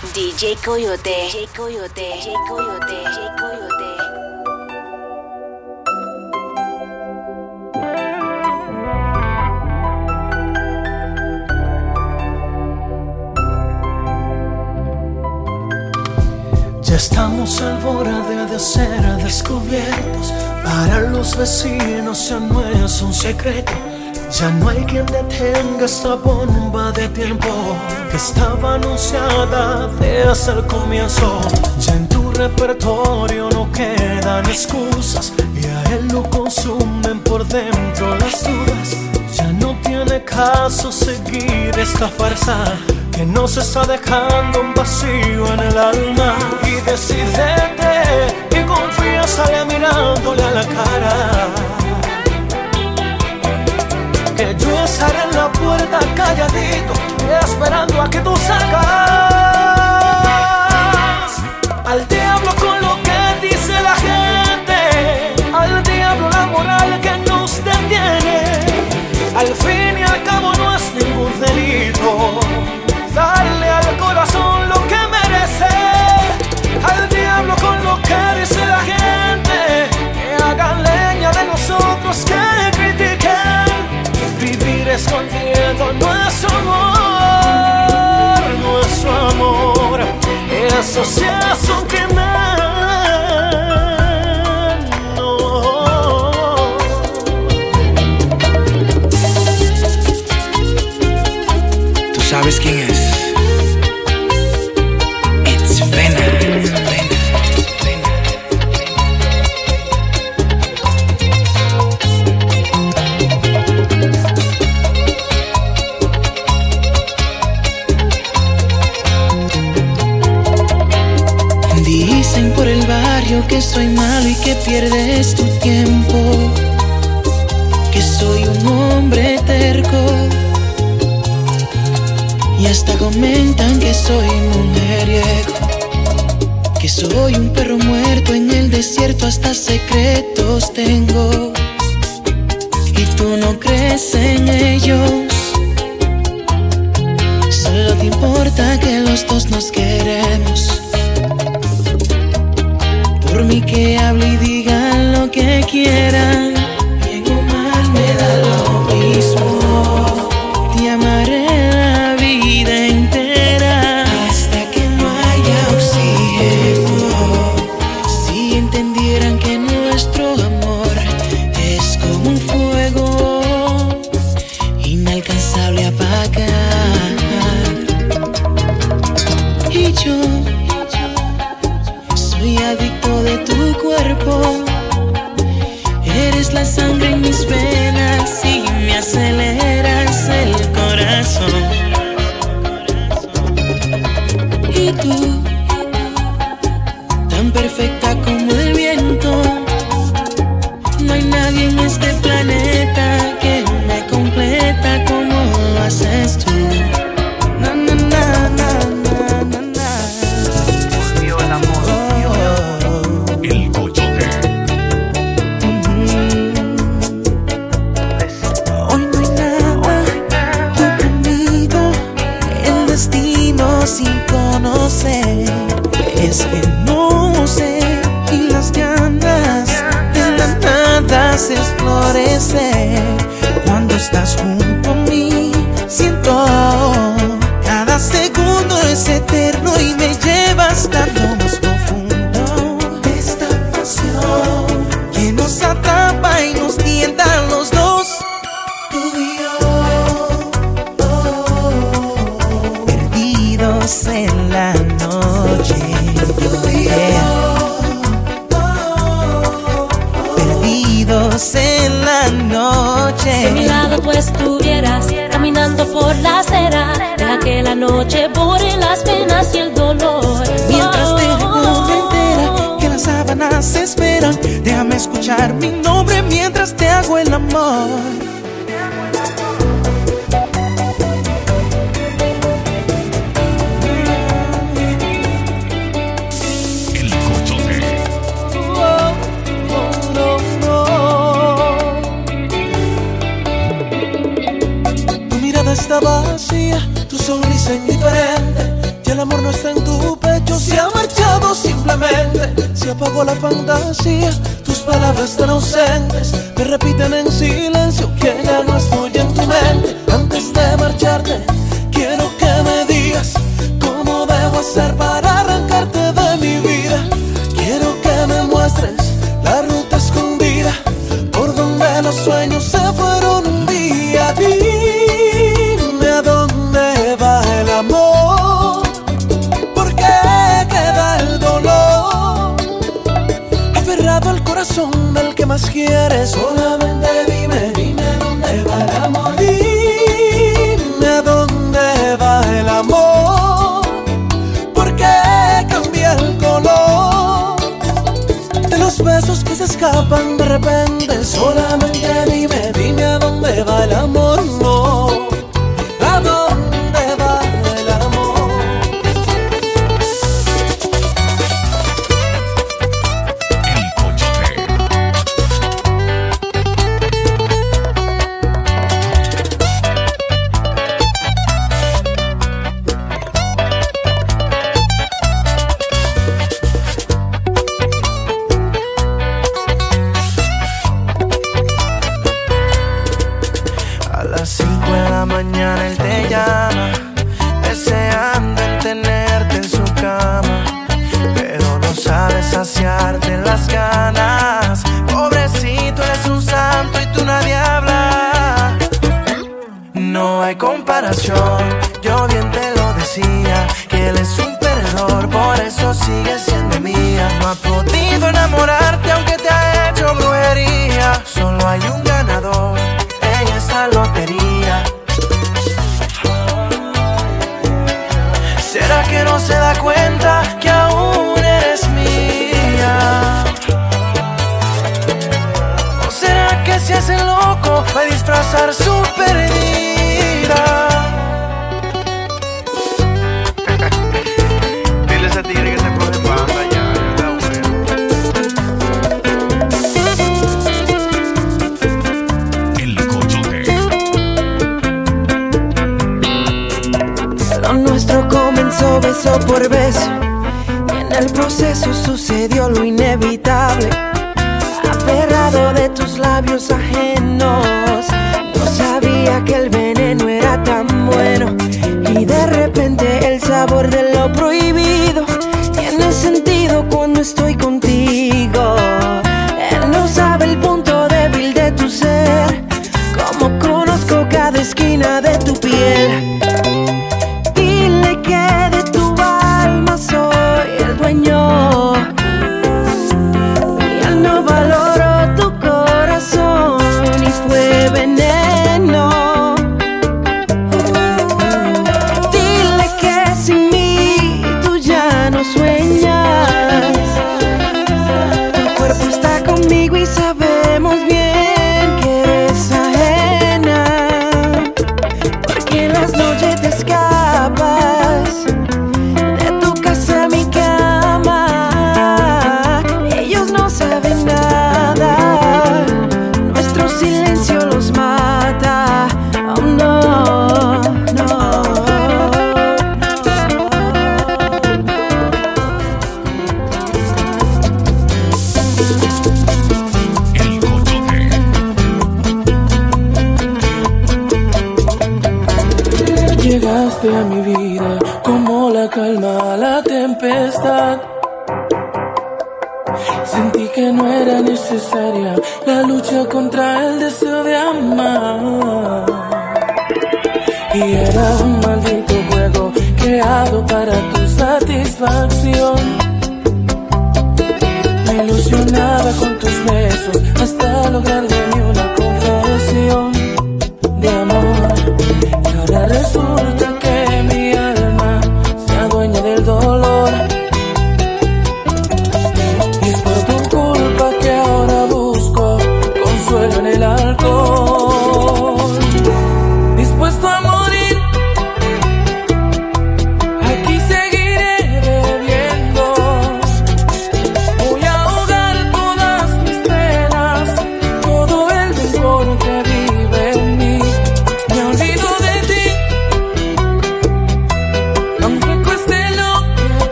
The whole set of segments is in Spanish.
DJ Coyote. DJ Coyote. DJ Coyote. DJ Coyote. Ya estamos al borde de ser descubiertos. Para los vecinos ya no es un secreto. Ya no hay quien detenga esta bomba de tiempo que estaba anunciada desde el comienzo. Ya en tu repertorio no quedan excusas y a él lo consumen por dentro las dudas. Ya no tiene caso seguir esta farsa que nos está dejando un vacío en el alma. Y decidete y confía, sale mirándole a la cara puerta calladito, esperando a que tú salgas. Sabes quién es? It's Vena. Dicen por el barrio que soy malo y que pierdes tu tiempo. Que soy un hombre terco. Y hasta comentan que soy mujeriego. Que soy un perro muerto en el desierto, hasta secretos tengo. Y tú no crees en ellos. Solo te importa que los dos nos queremos. Por mí que hable y digan lo que quieran. Soy adicto de tu cuerpo. Eres la sangre en mis venas se florecer. Estuvieras caminando por la acera, deja que la noche borre las penas y el dolor. Mientras te Oh, me entera que las sábanas esperan, déjame escuchar mi nombre mientras te hago el amor. Apagó la fantasía. Tus palabras tan ausentes me repiten en silencio que ya no estoy en tu mente. Antes de marcharte, quiero que me digas cómo debo hacer para arrancarte que más quieres, solamente dime, dime dónde va el amor. Dime a dónde va el amor, por qué cambia el color de los besos que se escapan de repente. Solamente dime, dime a dónde va el amor, las 5 de la mañana él te llama, deseando en tenerte en su cama, pero no sabe saciarte las ganas. Pobrecito, eres un santo y tú nadie habla. No hay comparación, yo bien te lo decía, que él es un perdedor, por eso sigue siendo sabor de lo prohibido tiene sentido cuando estoy contigo. Como la calma a la tempestad. Sentí que no era necesaria la lucha contra el deseo de amar. Y era un maldito juego creado para tu satisfacción. Me ilusionaba con tus besos hasta lograr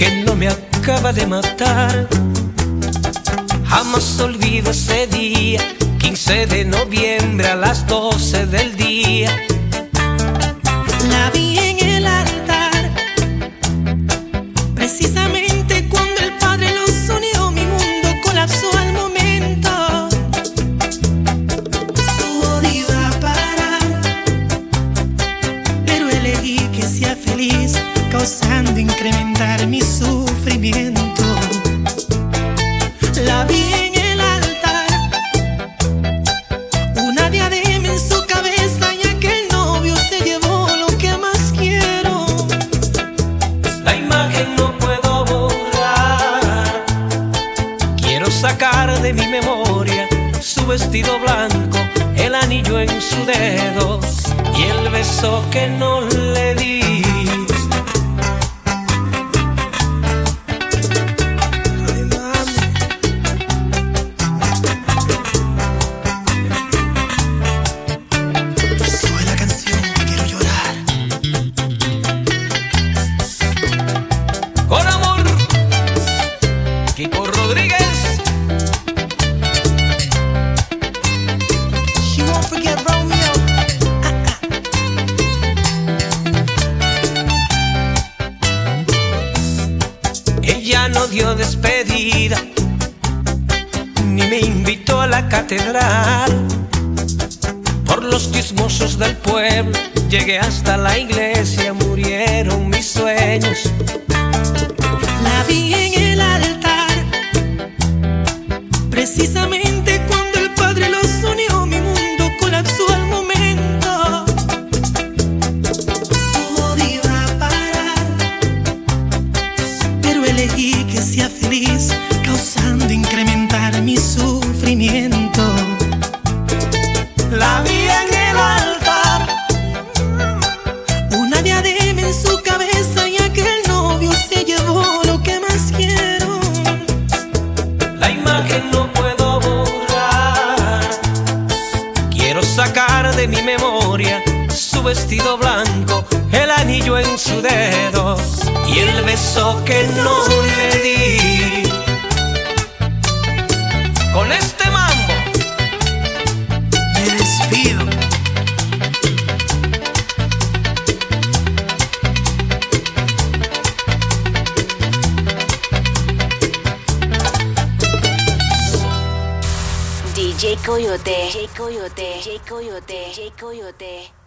que no me acaba de matar. Jamás olvido ese día, 15 de noviembre a las 12 del día. La vi en el altar, memoria su vestido blanco, el anillo en su dedo y el beso que no le di. Ay, la iglesia, murieron mis sueños. La vi en el altar. Precisamente cuando el Padre los unió, mi mundo colapsó al momento. Todo iba a parar, pero elegí que sea feliz, causando incrementar mi sufrimiento. La vi vestido blanco, el anillo en su dedo y el beso que no le di. Con este mambo Me despido. DJ Coyote. DJ Coyote. DJ Coyote. DJ Coyote.